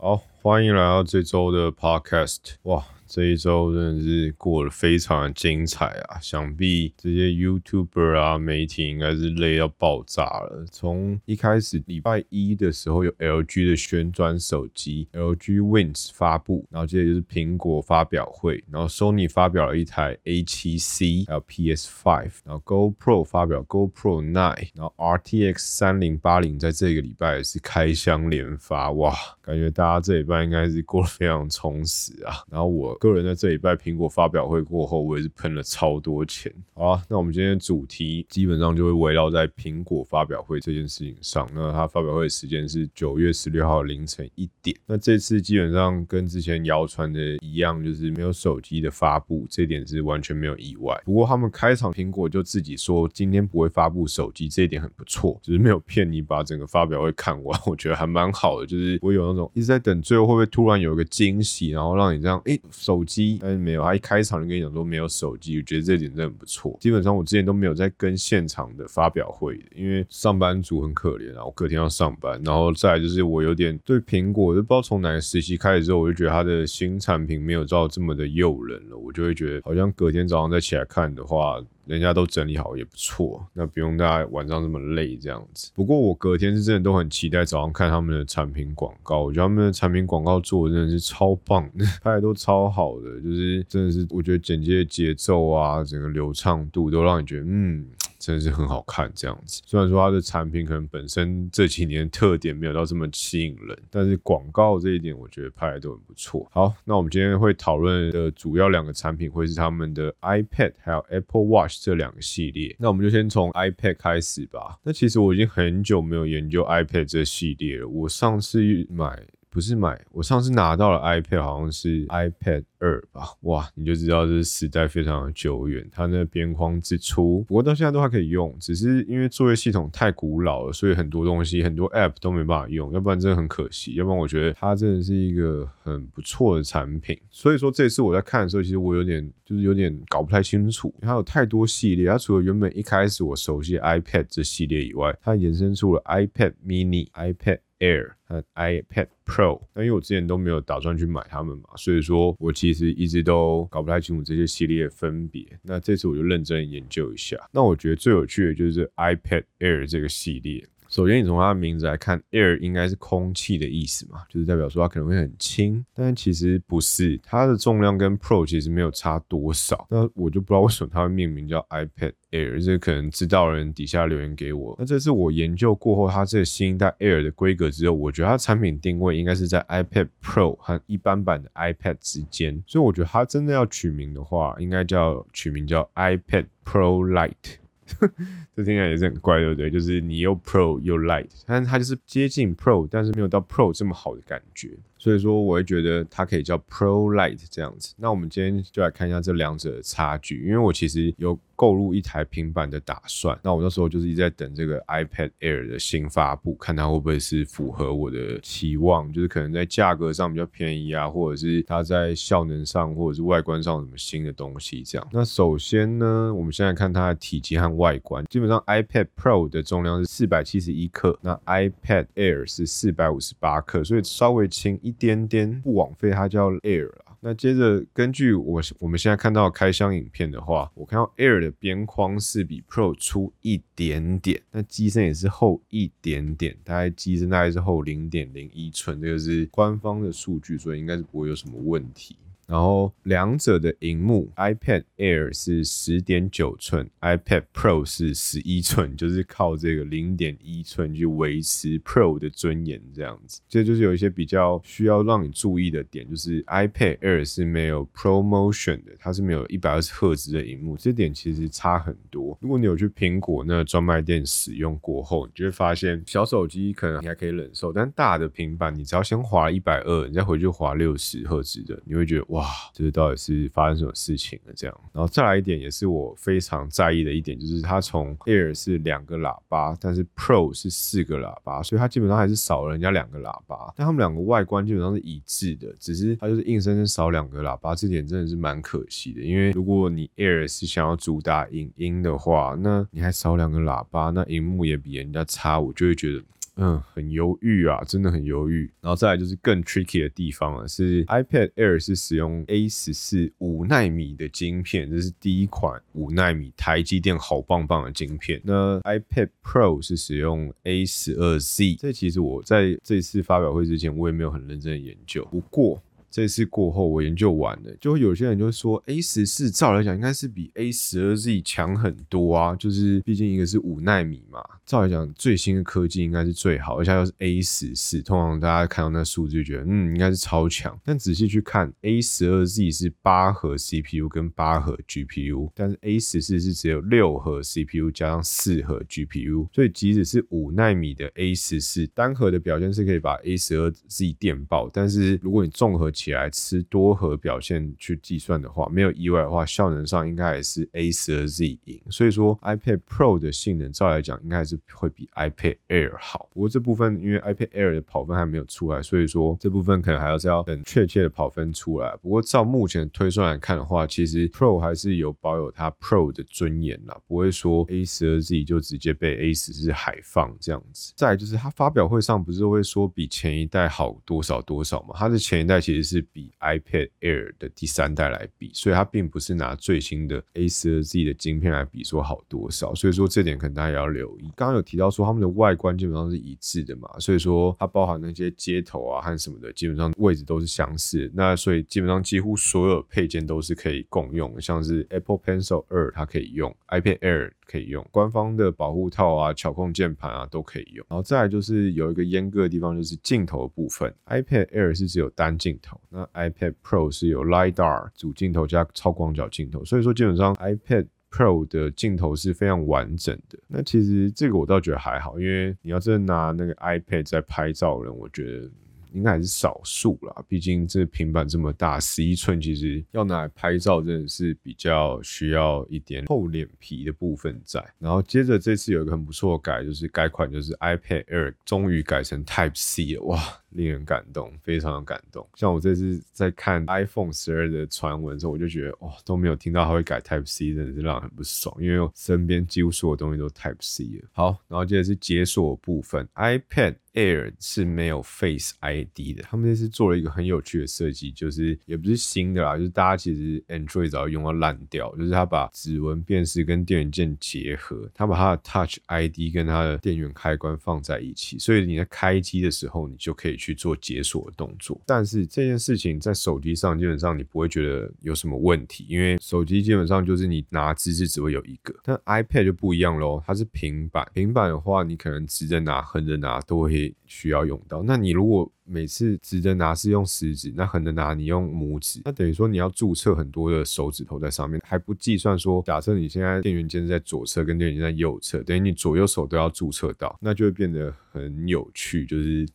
好，欢迎来到这周的 Podcast。哇！这一周真的是过得非常的精彩啊！想必这些 YouTuber 啊媒体应该是累到爆炸了。从一开始礼拜一的时候有 LG 的旋转手机 LG Wins 发布，然后接着就是苹果发表会，然后 Sony 发表了一台 A7C，还有 PS5，然后 GoPro 发表 GoPro Nine，然后 RTX 三零八零在这个礼拜也是开箱连发，哇！感觉大家这礼拜应该是过得非常充实啊。然后我。个人在这礼拜苹果发表会过后，我也是喷了超多钱。好啊，那我们今天主题基本上就会围绕在苹果发表会这件事情上。那它发表会时间是九月十六号凌晨一点。那这次基本上跟之前谣传的一样，就是没有手机的发布，这点是完全没有意外。不过他们开场苹果就自己说今天不会发布手机，这一点很不错，就是没有骗你把整个发表会看完，我觉得还蛮好的。就是我有那种一直在等最后会不会突然有一个惊喜，然后让你这样诶。手机，但是没有，他一开场就跟你讲说没有手机，我觉得这点真的很不错。基本上我之前都没有在跟现场的发表会，因为上班族很可怜啊，我隔天要上班，然后再就是我有点对苹果，就不知道从哪个时期开始之后，我就觉得它的新产品没有照这么的诱人了，我就会觉得好像隔天早上再起来看的话。人家都整理好也不错，那不用大家晚上这么累这样子。不过我隔天是真的都很期待早上看他们的产品广告，我觉得他们的产品广告做的真的是超棒，拍的都超好的，就是真的是我觉得剪接节奏啊，整个流畅度都让你觉得嗯。真的是很好看，这样子。虽然说它的产品可能本身这几年特点没有到这么吸引人，但是广告这一点我觉得拍的都很不错。好，那我们今天会讨论的主要两个产品会是他们的 iPad 还有 Apple Watch 这两个系列。那我们就先从 iPad 开始吧。那其实我已经很久没有研究 iPad 这系列了。我上次买。不是买，我上次拿到了 iPad，好像是 iPad 二吧？哇，你就知道这时代非常的久远，它那边框之初，不过到现在都还可以用，只是因为作业系统太古老了，所以很多东西很多 App 都没办法用，要不然真的很可惜。要不然我觉得它真的是一个很不错的产品。所以说这次我在看的时候，其实我有点就是有点搞不太清楚，它有太多系列，它除了原本一开始我熟悉 iPad 这系列以外，它衍生出了 iPad Mini、iPad。Air 和 iPad Pro，那因为我之前都没有打算去买它们嘛，所以说我其实一直都搞不太清楚这些系列分别。那这次我就认真研究一下。那我觉得最有趣的就是 iPad Air 这个系列。首先，你从它的名字来看，air 应该是空气的意思嘛，就是代表说它可能会很轻，但其实不是，它的重量跟 Pro 其实没有差多少。那我就不知道为什么它会命名叫 iPad Air，这可能知道人底下留言给我。那这是我研究过后，它这个新一代 Air 的规格之后，我觉得它产品定位应该是在 iPad Pro 和一般版的 iPad 之间，所以我觉得它真的要取名的话，应该叫取名叫 iPad Pro Lite。这听起来也是很怪，对不对？就是你又 Pro 又 Light，但是它就是接近 Pro，但是没有到 Pro 这么好的感觉。所以说，我会觉得它可以叫 Pro Light 这样子。那我们今天就来看一下这两者的差距，因为我其实有购入一台平板的打算。那我那时候就是一直在等这个 iPad Air 的新发布，看它会不会是符合我的期望，就是可能在价格上比较便宜啊，或者是它在效能上，或者是外观上有什么新的东西这样。那首先呢，我们现在看它的体积和外观，基本上 iPad Pro 的重量是四百七十一克，那 iPad Air 是四百五十八克，所以稍微轻。一点点不枉费它叫 Air 了。那接着根据我我们现在看到开箱影片的话，我看到 Air 的边框是比 Pro 粗一点点，那机身也是厚一点点，大概机身大概是厚零点零一寸，这个是官方的数据，所以应该是不会有什么问题。然后两者的荧幕，iPad Air 是十点九寸，iPad Pro 是十一寸，就是靠这个零点一寸去维持 Pro 的尊严，这样子。这就是有一些比较需要让你注意的点，就是 iPad Air 是没有 ProMotion 的，它是没有一百二十赫兹的荧幕，这点其实差很多。如果你有去苹果那专卖店使用过后，你就会发现小手机可能你还可以忍受，但大的平板你只要先滑一百二，你再回去滑六十赫兹的，你会觉得哇。哇，这是到底是发生什么事情了？这样，然后再来一点，也是我非常在意的一点，就是它从 Air 是两个喇叭，但是 Pro 是四个喇叭，所以它基本上还是少了人家两个喇叭。但他们两个外观基本上是一致的，只是它就是硬生生少两个喇叭，这点真的是蛮可惜的。因为如果你 Air 是想要主打影音的话，那你还少两个喇叭，那荧幕也比人家差，我就会觉得。嗯，很犹豫啊，真的很犹豫。然后再来就是更 tricky 的地方了，是 iPad Air 是使用 A 十四五纳米的晶片，这是第一款五纳米台积电好棒棒的晶片。那 iPad Pro 是使用 A 十二 Z，这其实我在这次发表会之前，我也没有很认真的研究。不过这次过后，我研究完了，就会有些人就说，A 十四照来讲应该是比 A 十二 Z 强很多啊，就是毕竟一个是五纳米嘛，照来讲最新的科技应该是最好，而且又是 A 十四，通常大家看到那数字就觉得，嗯，应该是超强。但仔细去看，A 十二 Z 是八核 CPU 跟八核 GPU，但是 A 十四是只有六核 CPU 加上四核 GPU，所以即使是五纳米的 A 十四，单核的表现是可以把 A 十二 Z 电爆，但是如果你综合起来吃多核表现去计算的话，没有意外的话，效能上应该还是 A 十二 Z 赢。所以说 iPad Pro 的性能照来讲，应该还是会比 iPad Air 好。不过这部分因为 iPad Air 的跑分还没有出来，所以说这部分可能还要是要等确切的跑分出来。不过照目前推算来看的话，其实 Pro 还是有保有它 Pro 的尊严啦，不会说 A 十二 Z 就直接被 A 十四海放这样子。再就是它发表会上不是会说比前一代好多少多少嘛？它的前一代其实是比 iPad Air 的第三代来比，所以它并不是拿最新的 A 十二 Z 的晶片来比说好多少，所以说这点可能大家也要留意。刚刚有提到说他们的外观基本上是一致的嘛，所以说它包含那些接头啊和什么的，基本上位置都是相似。那所以基本上几乎所有配件都是可以共用，像是 Apple Pencil 二它可以用，iPad Air 可以用，官方的保护套啊、巧控键盘啊都可以用。然后再来就是有一个阉割的地方，就是镜头部分，iPad Air 是只有单镜头，那 iPad Pro 是有 LiDAR 主镜头加超广角镜头，所以说基本上 iPad Pro 的镜头是非常完整的。那其实这个我倒觉得还好，因为你要真的拿那个 iPad 在拍照人，我觉得。应该还是少数啦，毕竟这平板这么大，十一寸，其实要拿来拍照真的是比较需要一点厚脸皮的部分在。然后接着这次有一个很不错的改，就是改款就是 iPad Air 终于改成 Type C 了，哇，令人感动，非常的感动。像我这次在看 iPhone 十二的传闻的时候，我就觉得哇，都没有听到它会改 Type C，真的是让人很不爽，因为我身边几乎所有东西都 Type C 了。好，然后接着是解锁部分，iPad。Air 是没有 Face ID 的，他们这次做了一个很有趣的设计，就是也不是新的啦，就是大家其实 Android 早用到烂掉，就是它把指纹辨识跟电源键结合，它把它的 Touch ID 跟它的电源开关放在一起，所以你在开机的时候，你就可以去做解锁的动作。但是这件事情在手机上基本上你不会觉得有什么问题，因为手机基本上就是你拿姿势只会有一个，但 iPad 就不一样喽，它是平板，平板的话你可能直着拿、横着拿都会。需要用到，那你如果每次直着拿是用食指，那横着拿你用拇指，那等于说你要注册很多的手指头在上面，还不计算说，假设你现在电源键在左侧，跟电源键在右侧，等于你左右手都要注册到，那就会变得很有趣，就是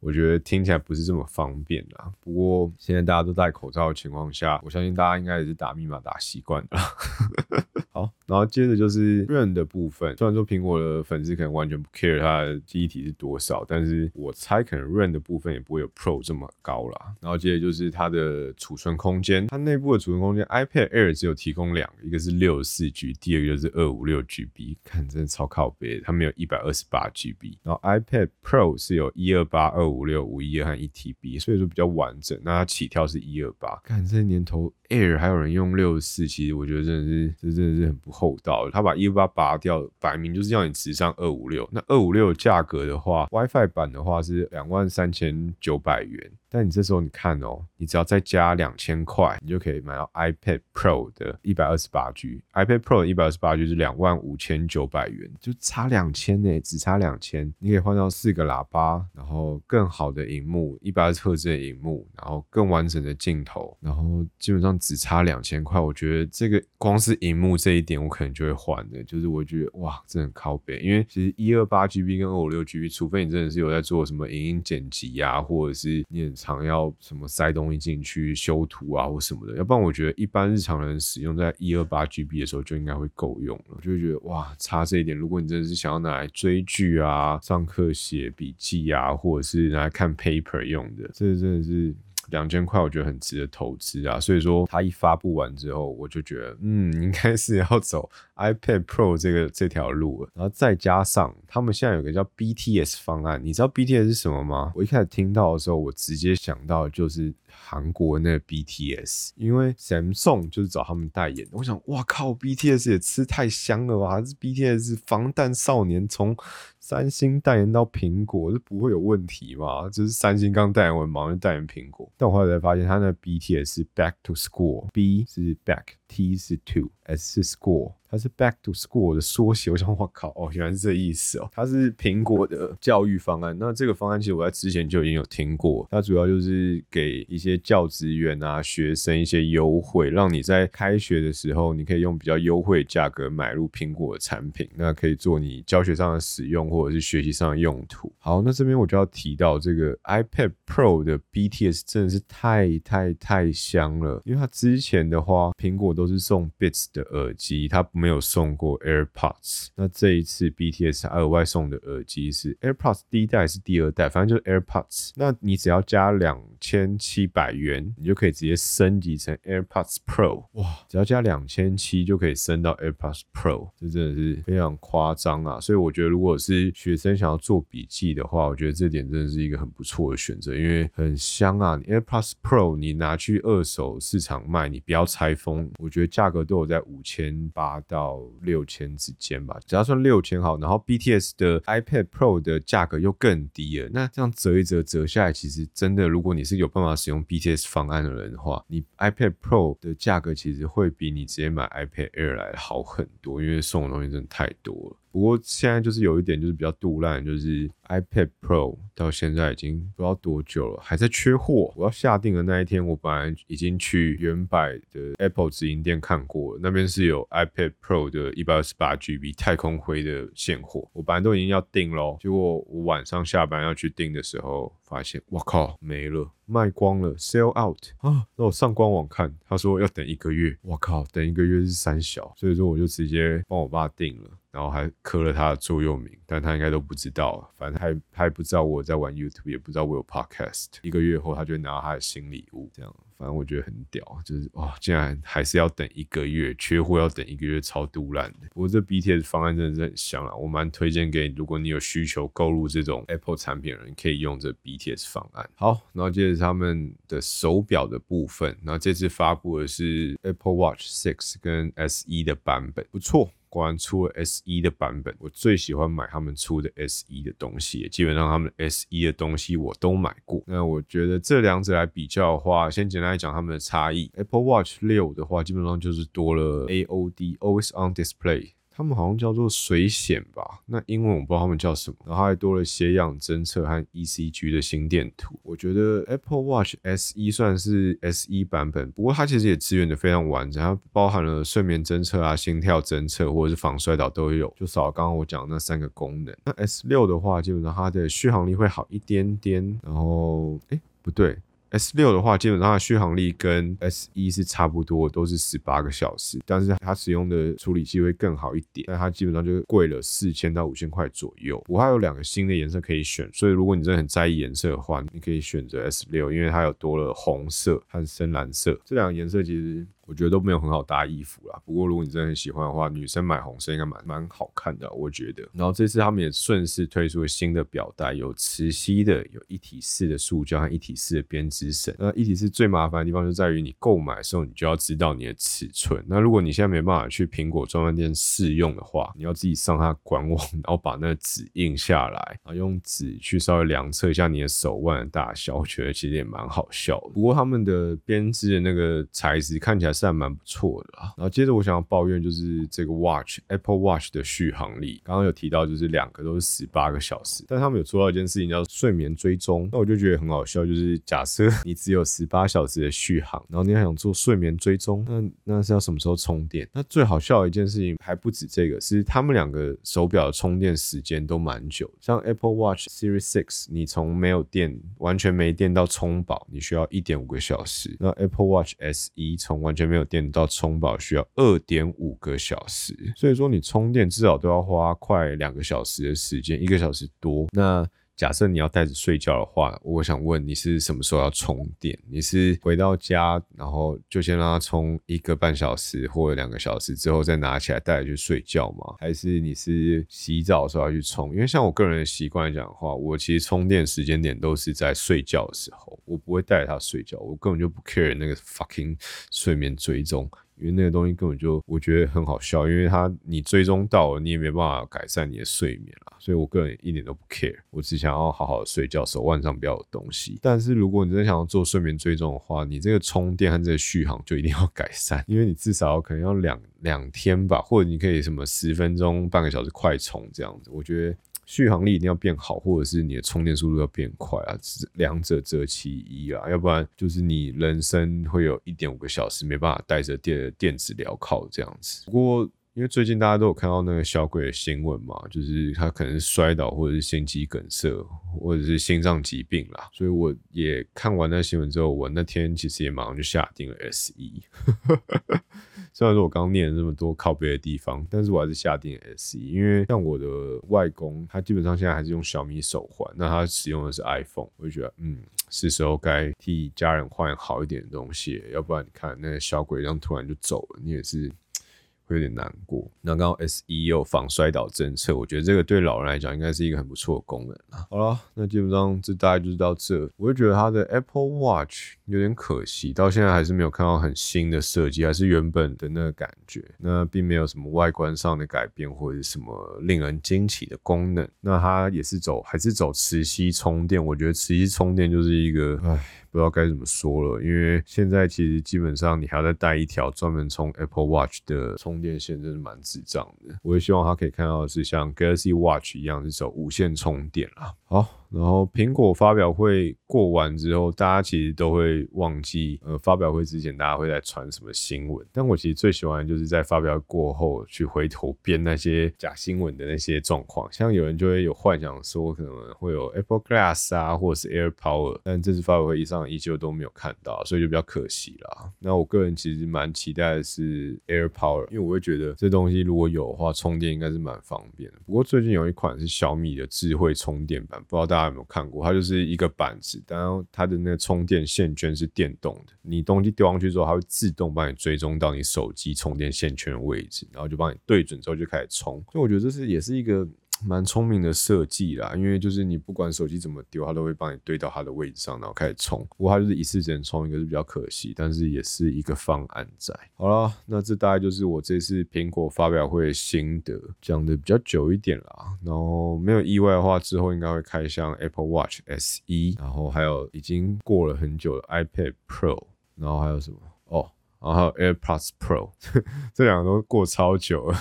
我觉得听起来不是这么方便啦。不过现在大家都戴口罩的情况下，我相信大家应该也是打密码打习惯了。好，然后接着就是 RAM 的部分。虽然说苹果的粉丝可能完全不 care 它的记忆体是多少，但是我猜可能 RAM 的部分也不会有 Pro 这么高啦。然后接着就是它的储存空间，它内部的储存空间，iPad Air 只有提供两个，一个是六十四 G，第二个就是二五六 GB。看，真的超靠背，它没有一百二十八 GB。然后 iPad Pro 是有一二八、二五六、五一二和一 TB，所以说比较完整。那它起跳是一二八。看这年头 Air 还有人用六十四，其实我觉得真的是，这真的是。很不厚道，他把一五八拔掉，摆明就是要你直上二五六。那二五六价格的话，WiFi 版的话是两万三千九百元。但你这时候你看哦，你只要再加两千块，你就可以买到 iPad Pro 的一百二十八 G。iPad Pro 一百二十八 G 是两万五千九百元，就差两千呢，只差两千。你可以换到四个喇叭，然后更好的荧幕，一百二十赫兹的荧幕，然后更完整的镜头，然后基本上只差两千块。我觉得这个光是荧幕这一点，我可能就会换的。就是我觉得哇，真的靠背，因为其实一二八 GB 跟二五六 GB，除非你真的是有在做什么影音剪辑呀，或者是你。常要什么塞东西进去修图啊或什么的，要不然我觉得一般日常人使用在一二八 GB 的时候就应该会够用了，就会觉得哇差这一点。如果你真的是想要拿来追剧啊、上课写笔记啊，或者是拿来看 paper 用的，这真的是两千块，我觉得很值得投资啊。所以说，它一发布完之后，我就觉得，嗯，应该是要走 iPad Pro 这个这条路了。然后再加上他们现在有个叫 BTS 方案，你知道 BTS 是什么吗？我一开始听到的时候，我直接想到就是韩国那 BTS，因为 Samsung 就是找他们代言。我想，哇靠，BTS 也吃太香了吧？这 BTS 防弹少年从三星代言到苹果，这不会有问题吗？就是三星刚代言完，马上就代言苹果。但我后来才发现，他那 BTS 是 Back to School，B 是 Back，T 是 To，S 是 School。它是 Back to School 的缩写，我想，我靠，哦，原来是这意思哦。它是苹果的教育方案。那这个方案其实我在之前就已经有听过。它主要就是给一些教职员啊、学生一些优惠，让你在开学的时候，你可以用比较优惠价格买入苹果的产品，那可以做你教学上的使用或者是学习上的用途。好，那这边我就要提到这个 iPad Pro 的 BTS 真的是太太太香了，因为它之前的话，苹果都是送 Beats 的耳机，它。没有送过 AirPods，那这一次 BTS 额外送的耳机是 AirPods 第一代还是第二代？反正就是 AirPods。那你只要加两千七百元，你就可以直接升级成 AirPods Pro。哇，只要加两千七就可以升到 AirPods Pro，这真的是非常夸张啊！所以我觉得，如果是学生想要做笔记的话，我觉得这点真的是一个很不错的选择，因为很香啊。AirPods Pro 你拿去二手市场卖，你不要拆封，我觉得价格都有在五千八。到六千之间吧，只要算六千好，然后 BTS 的 iPad Pro 的价格又更低了，那这样折一折折下来，其实真的，如果你是有办法使用 BTS 方案的人的话，你 iPad Pro 的价格其实会比你直接买 iPad Air 来好很多，因为送的东西真的太多了。不过现在就是有一点就是比较杜烂，就是 iPad Pro 到现在已经不知道多久了，还在缺货。我要下定的那一天，我本来已经去原版的 Apple 直营店看过了，那边是有 iPad Pro 的一百二十八 GB 太空灰的现货，我本来都已经要订喽。结果我晚上下班要去订的时候，发现我靠没了，卖光了，sell out 啊！那我上官网看，他说要等一个月，我靠，等一个月是三小，所以说我就直接帮我爸订了。然后还刻了他的座右铭，但他应该都不知道，反正他他也不知道我在玩 YouTube，也不知道我有 Podcast。一个月后，他就拿到他的新礼物，这样，反正我觉得很屌，就是哇，竟然还是要等一个月，缺货要等一个月，超杜烂的。不过这 BTS 方案真的是很香啊，我蛮推荐给如果你有需求购入这种 Apple 产品的人，可以用这 BTS 方案。好，然后接着是他们的手表的部分，然后这次发布的是 Apple Watch Six 跟 SE 的版本，不错。果然出了 S 一的版本，我最喜欢买他们出的 S 一的东西，基本上他们 S 一的东西我都买过。那我觉得这两者来比较的话，先简单来讲他们的差异。Apple Watch 六的话，基本上就是多了 AOD（Always On Display）。他们好像叫做水显吧，那英文我不知道他们叫什么。然后还多了血氧侦测和 ECG 的心电图。我觉得 Apple Watch S 一算是 S 一版本，不过它其实也支援的非常完整，它包含了睡眠侦测啊、心跳侦测或者是防摔倒都有，就少刚刚我讲那三个功能。那 S 六的话，基本上它的续航力会好一点点。然后，哎，不对。S 六的话，基本上它续航力跟 S 一是差不多，都是十八个小时，但是它使用的处理器会更好一点，但它基本上就贵了四千到五千块左右。我还有两个新的颜色可以选，所以如果你真的很在意颜色的话，你可以选择 S 六，因为它有多了红色和深蓝色这两个颜色，其实。我觉得都没有很好搭衣服啦。不过如果你真的很喜欢的话，女生买红色应该蛮蛮好看的，我觉得。然后这次他们也顺势推出了新的表带，有磁吸的，有一体式的塑胶和一体式的编织绳。那一体式最麻烦的地方就在于你购买的时候，你就要知道你的尺寸。那如果你现在没办法去苹果专卖店试用的话，你要自己上它官网，然后把那个纸印下来，然后用纸去稍微量测一下你的手腕的大小。我觉得其实也蛮好笑的。不过他们的编织的那个材质看起来。是还蛮不错的啦。然后接着我想要抱怨就是这个 Watch Apple Watch 的续航力，刚刚有提到就是两个都是十八个小时，但他们有做到一件事情叫睡眠追踪。那我就觉得很好笑，就是假设 你只有十八小时的续航，然后你还想做睡眠追踪，那那是要什么时候充电？那最好笑的一件事情还不止这个，是他们两个手表的充电时间都蛮久。像 Apple Watch Series Six，你从没有电完全没电到充饱，你需要一点五个小时。那 Apple Watch SE 从完全没有电到充饱需要二点五个小时，所以说你充电至少都要花快两个小时的时间，一个小时多。那假设你要带着睡觉的话，我想问你是什么时候要充电？你是回到家，然后就先让它充一个半小时或者两个小时之后再拿起来带去睡觉吗？还是你是洗澡的时候要去充？因为像我个人的习惯来讲的话，我其实充电时间点都是在睡觉的时候，我不会带着它睡觉，我根本就不 care 那个 fucking 睡眠追踪。因为那个东西根本就我觉得很好笑，因为它你追踪到了，你也没办法改善你的睡眠啦，所以我个人一点都不 care，我只想要好好的睡觉，手腕上不要有东西。但是如果你真的想要做睡眠追踪的话，你这个充电和这个续航就一定要 改善，因为你至少可能要两两天吧，或者你可以什么十分钟、半个小时快充这样子，我觉得。续航力一定要变好，或者是你的充电速度要变快啊，两者择其一啊，要不然就是你人生会有一点五个小时没办法带着电电子镣铐这样子。不过因为最近大家都有看到那个小鬼的新闻嘛，就是他可能摔倒或者是心肌梗塞或者是心脏疾病啦，所以我也看完那新闻之后，我那天其实也马上就下定了 S E。虽然说我刚念了这么多靠背的地方，但是我还是下定 S E，因为像我的外公，他基本上现在还是用小米手环，那他使用的是 iPhone，我就觉得嗯，是时候该替家人换好一点的东西，要不然你看那个小鬼这样突然就走了，你也是。会有点难过。那刚刚 S E 有防摔倒政策，我觉得这个对老人来讲应该是一个很不错的功能啊。好了，那基本上这大概就是到这。我就觉得它的 Apple Watch 有点可惜，到现在还是没有看到很新的设计，还是原本的那个感觉。那并没有什么外观上的改变或者什么令人惊奇的功能。那它也是走还是走磁吸充电？我觉得磁吸充电就是一个唉。不知道该怎么说了，因为现在其实基本上你还要再带一条专门充 Apple Watch 的充电线，真的蛮智障的。我也希望他可以看到的是像 Galaxy Watch 一样是走无线充电啦。好。然后苹果发表会过完之后，大家其实都会忘记，呃，发表会之前大家会在传什么新闻。但我其实最喜欢就是在发表过后去回头编那些假新闻的那些状况。像有人就会有幻想说可能会有 Apple Glass 啊，或者是 Air Power，但这次发表会议上依旧都没有看到，所以就比较可惜啦。那我个人其实蛮期待的是 Air Power，因为我会觉得这东西如果有的话，充电应该是蛮方便的。不过最近有一款是小米的智慧充电板，不知道大。大家有没有看过？它就是一个板子，然后它的那个充电线圈是电动的。你东西丢上去之后，它会自动帮你追踪到你手机充电线圈的位置，然后就帮你对准之后就开始充。所以我觉得这是也是一个。蛮聪明的设计啦，因为就是你不管手机怎么丢，它都会帮你堆到它的位置上，然后开始充。不过它就是一次只能充一个，是比较可惜，但是也是一个方案在。好了，那这大概就是我这次苹果发表会的心得，讲的比较久一点啦。然后没有意外的话，之后应该会开箱 Apple Watch SE，然后还有已经过了很久的 iPad Pro，然后还有什么哦？然后 AirPods Pro，这两个都过超久了，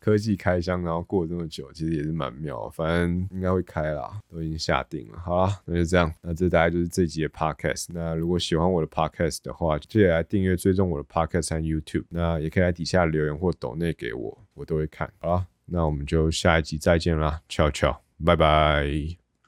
科技开箱，然后过这么久，其实也是蛮妙。反正应该会开啦，都已经下定了。好啦，那就这样。那这大概就是这集的 Podcast。那如果喜欢我的 Podcast 的话，记得来订阅、追踪我的 Podcast 和 YouTube。那也可以在底下留言或抖内给我，我都会看。好啦，那我们就下一集再见啦，悄悄，拜拜。